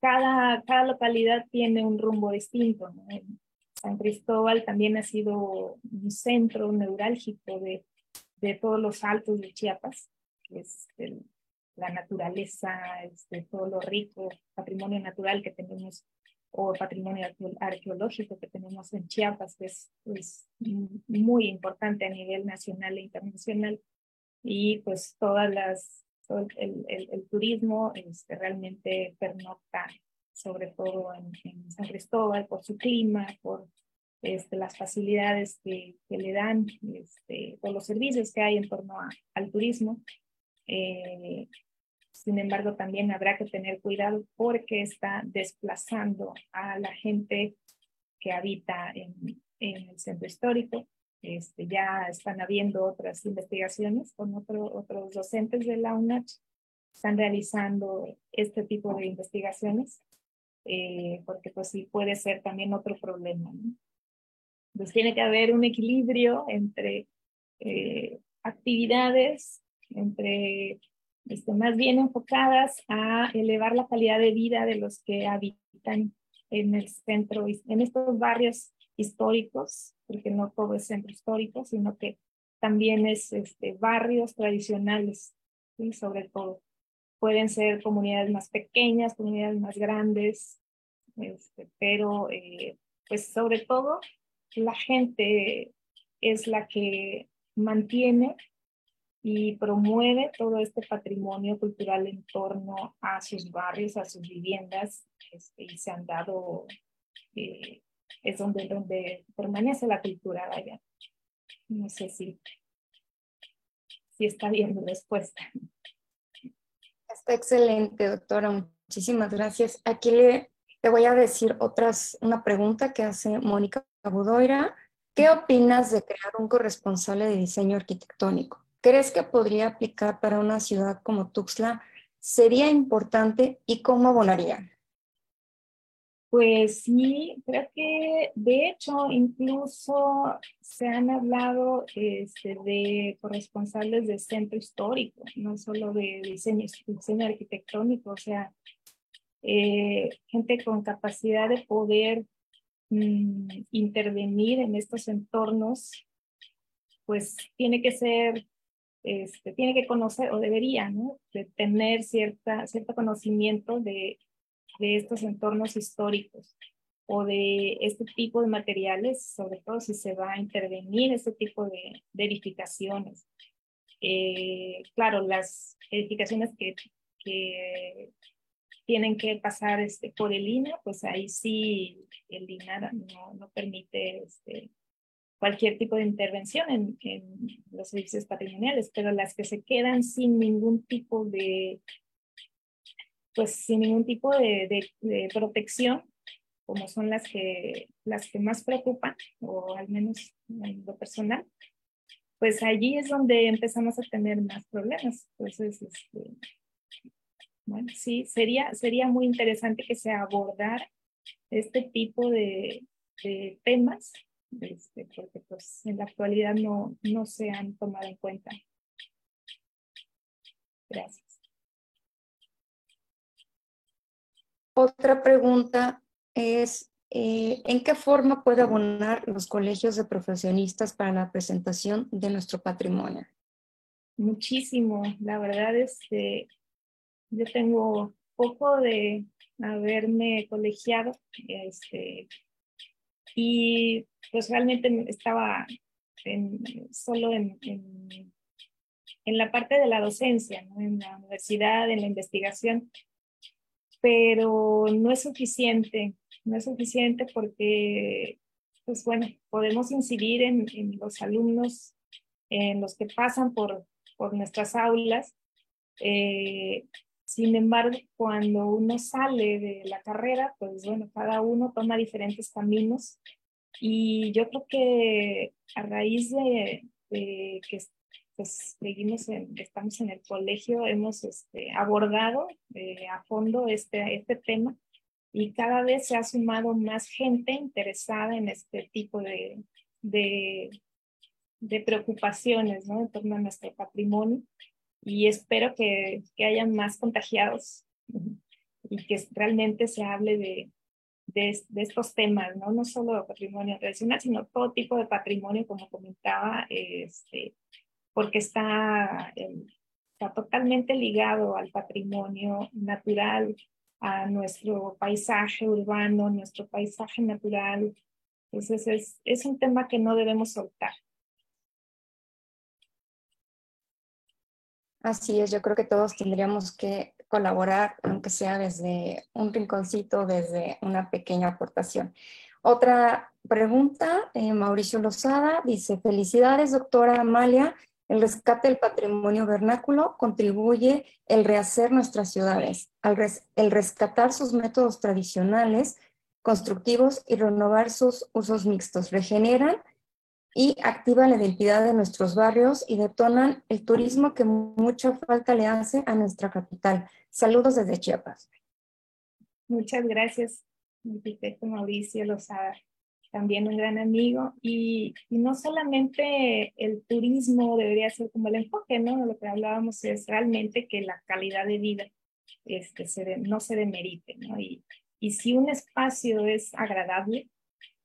cada, cada localidad tiene un rumbo distinto. San Cristóbal también ha sido un centro neurálgico de, de todos los altos de Chiapas, que es la naturaleza, este, todo lo rico, patrimonio natural que tenemos o patrimonio arqueológico que tenemos en Chiapas, que es, es muy importante a nivel nacional e internacional. Y pues todas las el, el, el, turismo este, realmente pernocta, sobre todo en, San Cristóbal, por su clima, por este, las facilidades que, que le dan, este, por los servicios que hay en torno al turismo. Eh, sin embargo, también habrá que tener cuidado porque está desplazando a la gente que habita en, en el centro histórico. Este, ya están habiendo otras investigaciones con otro, otros docentes de la UNACH, están realizando este tipo de investigaciones, eh, porque pues sí puede ser también otro problema. Entonces tiene que haber un equilibrio entre eh, actividades, entre este, más bien enfocadas a elevar la calidad de vida de los que habitan en el centro, en estos barrios históricos, porque no todo es centro histórico, sino que también es este, barrios tradicionales, y sobre todo. Pueden ser comunidades más pequeñas, comunidades más grandes, este, pero eh, pues sobre todo la gente es la que mantiene y promueve todo este patrimonio cultural en torno a sus barrios, a sus viviendas, este, y se han dado eh, es donde, donde permanece la cultura, vaya. No sé si, si está bien mi respuesta. Está excelente, doctora. Muchísimas gracias. Aquí le, voy a decir otras, una pregunta que hace Mónica Budoira. ¿Qué opinas de crear un corresponsable de diseño arquitectónico? ¿Crees que podría aplicar para una ciudad como Tuxtla? ¿Sería importante y cómo abonaría? Pues sí, creo que de hecho incluso se han hablado este, de corresponsables de centro histórico, no solo de diseño, diseño arquitectónico, o sea, eh, gente con capacidad de poder mm, intervenir en estos entornos, pues tiene que ser, este, tiene que conocer o debería, ¿no? De tener cierta, cierto conocimiento de de estos entornos históricos o de este tipo de materiales, sobre todo si se va a intervenir este tipo de, edificaciones. Eh, claro, las edificaciones que, que, tienen que pasar este, por el INA, pues ahí sí el INA no, no permite este, cualquier tipo de intervención en, en, los servicios patrimoniales, pero las que se quedan sin ningún tipo de pues sin ningún tipo de, protección, como son las que, las que más preocupan, o al menos en lo personal, pues allí es donde empezamos a tener más problemas. Entonces, este, bueno, sí, sería, sería muy interesante que se abordara este tipo de, de temas, este, porque pues en la actualidad no, no se han tomado en cuenta. Gracias. Otra pregunta es, eh, ¿en qué forma puede abonar los colegios de profesionistas para la presentación de nuestro patrimonio? Muchísimo, la verdad es que yo tengo poco de haberme colegiado este, y pues realmente estaba solo en, en, la parte de la docencia, en la universidad, en la investigación, pero no es suficiente, no es suficiente porque, pues bueno, podemos incidir en, en los alumnos, en los que pasan por, por nuestras aulas, eh, sin embargo, cuando uno sale de la carrera, pues bueno, cada uno toma diferentes caminos. Y yo creo que a raíz de, que pues, seguimos estamos en el colegio, hemos este, abordado eh, a fondo este, este tema y cada vez se ha sumado más gente interesada en este tipo de, de, de preocupaciones ¿no? en torno a nuestro patrimonio y espero que, que haya más contagiados y que realmente se hable de, de, estos temas, ¿no? no solo patrimonio tradicional, sino todo tipo de patrimonio, como comentaba, este, porque está, está totalmente ligado al patrimonio natural, a nuestro paisaje urbano, nuestro paisaje natural. Entonces es, es un tema que no debemos soltar. Así es, yo creo que todos tendríamos que colaborar, aunque sea desde un rinconcito, desde una pequeña aportación. Otra pregunta, eh, Mauricio Lozada dice, felicidades, doctora Amalia. El rescate del patrimonio vernáculo contribuye el rehacer nuestras ciudades, el rescatar sus métodos tradicionales, constructivos y renovar sus usos mixtos. Regeneran y activan la identidad de nuestros barrios y detonan el turismo que mucha falta le hace a nuestra capital. Saludos desde Chiapas. Muchas gracias, arquitecto Mauricio Lozada, también un gran amigo. Y, no solamente el turismo debería ser como el enfoque, ¿no? Lo que hablábamos es realmente que la calidad de vida este, se no se demerite, ¿no? Y, y si un espacio es agradable,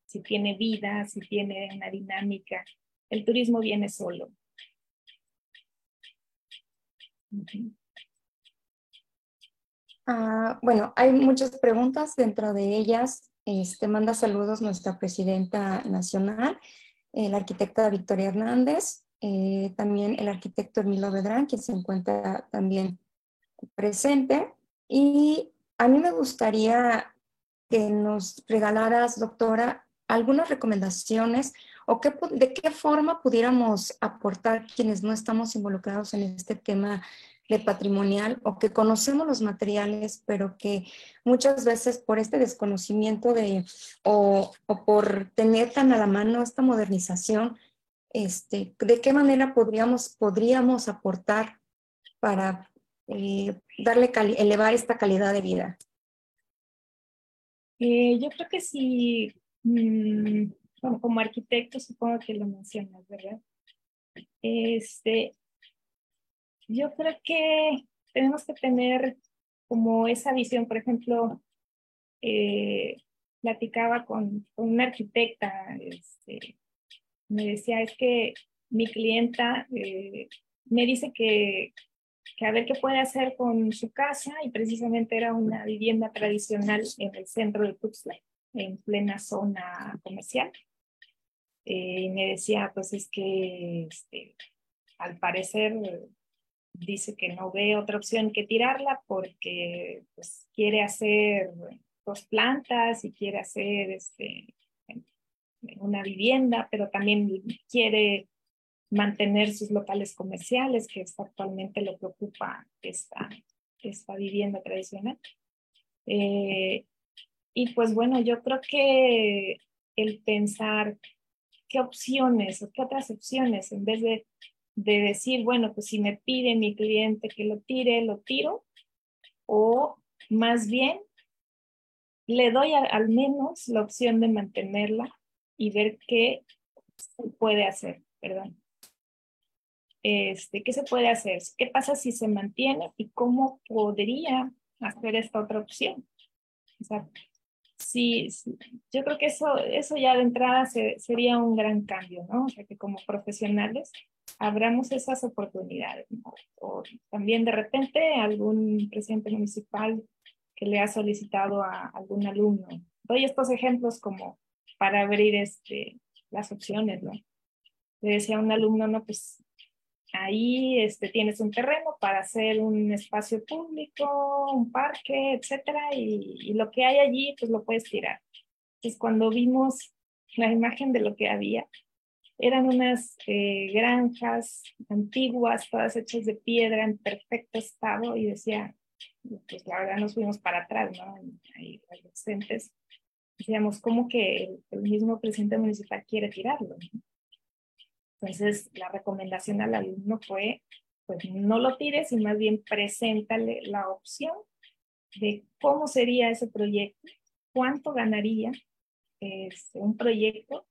si tiene vida, si tiene una dinámica. El turismo viene solo. Ah, bueno, hay muchas preguntas, dentro de ellas este, manda saludos nuestra presidenta nacional, la arquitecta Victoria Hernández, eh, también el arquitecto Emilio Vedrán, quien se encuentra también presente. Y a mí me gustaría que nos regalaras, doctora, algunas recomendaciones o qué, de qué forma pudiéramos aportar quienes no estamos involucrados en este tema de patrimonial o que conocemos los materiales, pero que muchas veces por este desconocimiento de o, o por tener tan a la mano esta modernización, este, ¿de qué manera podríamos, podríamos aportar para eh, darle elevar esta calidad de vida? Eh, yo creo que si Mm, como arquitecto supongo que lo mencionas, ¿verdad? Este, yo creo que tenemos que tener como esa visión, por ejemplo, eh, platicaba con, una arquitecta, este, me decía, es que mi clienta eh, me dice que, que, a ver qué puede hacer con su casa y precisamente era una vivienda tradicional en el centro de Tuxtla en plena zona comercial. Eh, y me decía, pues es que este, al parecer dice que no ve otra opción que tirarla porque pues, quiere hacer dos plantas y quiere hacer este, una vivienda, pero también quiere mantener sus locales comerciales, que es actualmente lo que ocupa esta, esta vivienda tradicional. Eh, Y pues bueno, yo creo que el pensar qué opciones o qué otras opciones, en vez de, de decir, bueno, pues si me pide mi cliente que lo tire, lo tiro, o más bien le doy al menos la opción de mantenerla y ver qué se puede hacer, perdón. Este, ¿Qué se puede hacer? ¿Qué pasa si se mantiene y cómo podría hacer esta otra opción? sí, yo creo que eso, eso ya de entrada sería un gran cambio, ¿no? O sea, que como profesionales abramos esas oportunidades. O también de repente algún presidente municipal que le ha solicitado a algún alumno. Doy estos ejemplos como para abrir este, las opciones, ¿no? Le decía a un alumno, no, pues ahí este, tienes un terreno para hacer un espacio público, un parque, etcétera, y, lo que hay allí, pues lo puedes tirar. Entonces, cuando vimos la imagen de lo que había, eran unas eh, granjas antiguas, todas hechas de piedra, en perfecto estado, y decía, pues la verdad nos fuimos para atrás, ¿no? Ahí, adolescentes. Decíamos, ¿cómo que el, mismo presidente municipal quiere tirarlo? Entonces, la recomendación al alumno fue, pues no lo tires y más bien preséntale la opción de cómo sería ese proyecto, cuánto ganaría este, un proyecto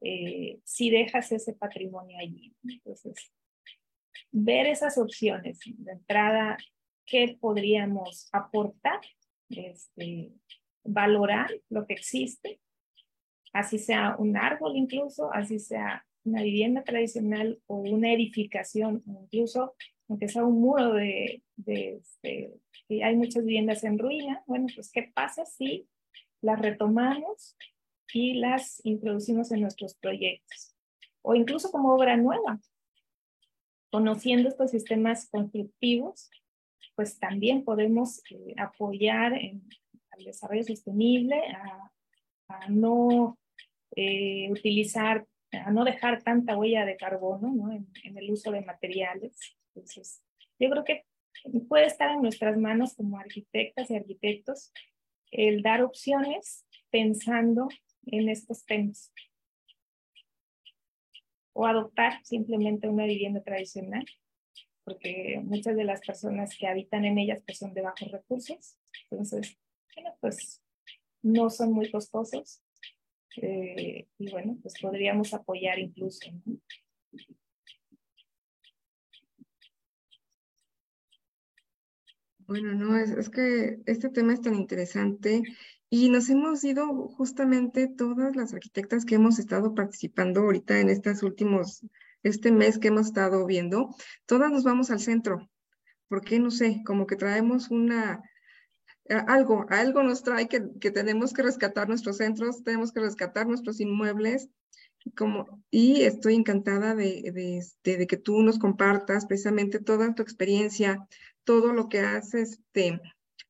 eh, si dejas ese patrimonio allí. Entonces, ver esas opciones de entrada, qué podríamos aportar, este, valorar lo que existe, así sea un árbol incluso, así sea una vivienda tradicional o una edificación, incluso aunque sea un muro de, de, este, hay muchas viviendas en ruina, bueno, pues ¿qué pasa si las retomamos y las introducimos en nuestros proyectos? O incluso como obra nueva, conociendo estos sistemas constructivos, pues también podemos eh, apoyar en el desarrollo sostenible, a, a no eh, utilizar a no dejar tanta huella de carbono ¿no? en, el uso de materiales. Entonces, yo creo que puede estar en nuestras manos como arquitectas y arquitectos el dar opciones pensando en estos temas. O adoptar simplemente una vivienda tradicional, porque muchas de las personas que habitan en ellas pues, son de bajos recursos. Entonces, bueno, pues no son muy costosos eh, y bueno, pues podríamos apoyar incluso. Bueno, no, es, es, que este tema es tan interesante y nos hemos ido justamente todas las arquitectas que hemos estado participando ahorita en estos últimos, este mes que hemos estado viendo, todas nos vamos al centro, porque no sé, como que traemos una, algo, algo nos trae que, que, tenemos que rescatar nuestros centros, tenemos que rescatar nuestros inmuebles. Como, y estoy encantada de, de, este, de, que tú nos compartas precisamente toda tu experiencia, todo lo que has este,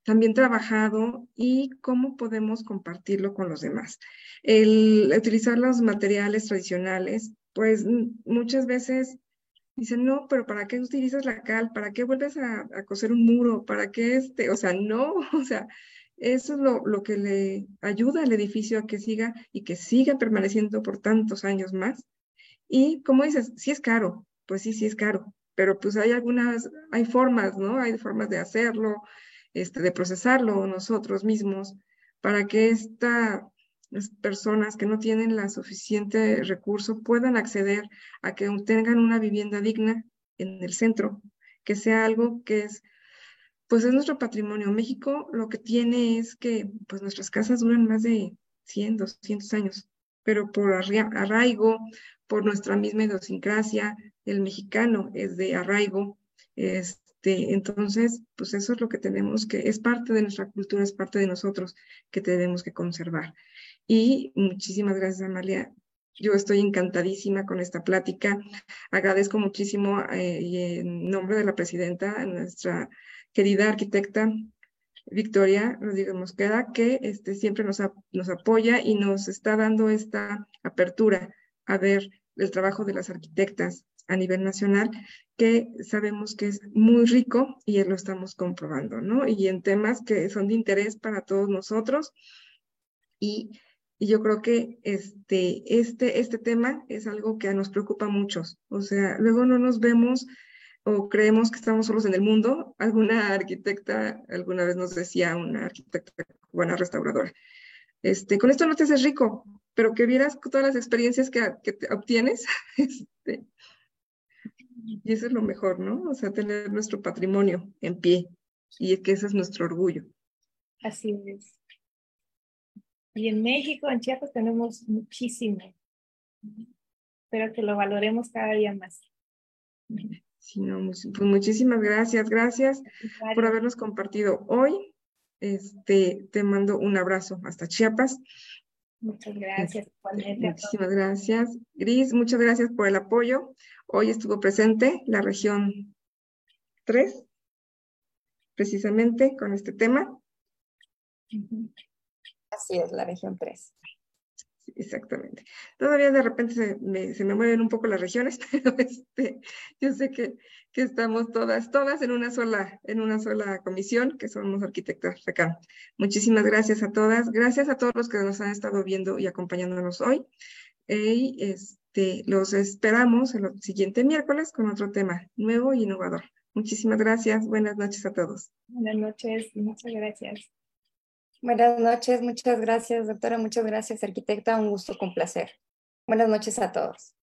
también trabajado y cómo podemos compartirlo con los demás. El utilizar los materiales tradicionales, pues muchas veces Dicen, no, pero ¿para qué utilizas la cal? ¿Para qué vuelves a, coser un muro? ¿Para qué este? O sea, no, o sea, eso es lo, lo, que le ayuda al edificio a que siga y que siga permaneciendo por tantos años más. Y como dices, sí es caro, pues sí, sí es caro, pero pues hay algunas, hay formas, ¿no? Hay formas de hacerlo, este, de procesarlo nosotros mismos para que esta las personas que no tienen la suficiente recurso puedan acceder a que tengan una vivienda digna en el centro, que sea algo que es, pues es nuestro patrimonio. México lo que tiene es que pues nuestras casas duran más de 100, 200 años, pero por arraigo, por nuestra misma idiosincrasia, el mexicano es de arraigo, este, entonces, pues eso es lo que tenemos que, es parte de nuestra cultura, es parte de nosotros que tenemos que conservar. Y muchísimas gracias, Amalia. Yo estoy encantadísima con esta plática. Agradezco muchísimo eh, y en nombre de la presidenta, nuestra querida arquitecta Victoria Rodríguez Mosqueda, que este, siempre nos, nos apoya y nos está dando esta apertura a ver el trabajo de las arquitectas a nivel nacional, que sabemos que es muy rico y lo estamos comprobando, ¿no? Y en temas que son de interés para todos nosotros Y, y, yo creo que este, este, este tema es algo que nos preocupa a muchos. O sea, luego no nos vemos o creemos que estamos solos en el mundo. Alguna arquitecta alguna vez nos decía, una arquitecta cubana restauradora, este, con esto no te haces rico, pero que vieras todas las experiencias que, que obtienes, este, y eso es lo mejor, ¿no? O sea, tener nuestro patrimonio en pie, y es que ese es nuestro orgullo. Así es. Y en México, en Chiapas, tenemos muchísimo. Espero que lo valoremos cada día más. Sí, no, pues muchísimas gracias. Gracias por habernos compartido hoy. Este, te mando un abrazo hasta Chiapas. Muchas gracias. Muchísimas gracias. Gris, muchas gracias por el apoyo. Hoy estuvo presente la región 3, precisamente con este tema. Así es, la región 3 exactamente. Todavía de repente se me, se me, mueven un poco las regiones, pero este, yo sé que, que, estamos todas, todas en una sola, en una sola comisión, que somos arquitectas FECAM. Muchísimas gracias a todas, gracias a todos los que nos han estado viendo y acompañándonos hoy. Y este, los esperamos el siguiente miércoles con otro tema nuevo y innovador. Muchísimas gracias. Buenas noches a todos. Buenas noches. Muchas gracias. Buenas noches, muchas gracias, doctora, muchas gracias, arquitecta, un gusto, con placer. Buenas noches a todos.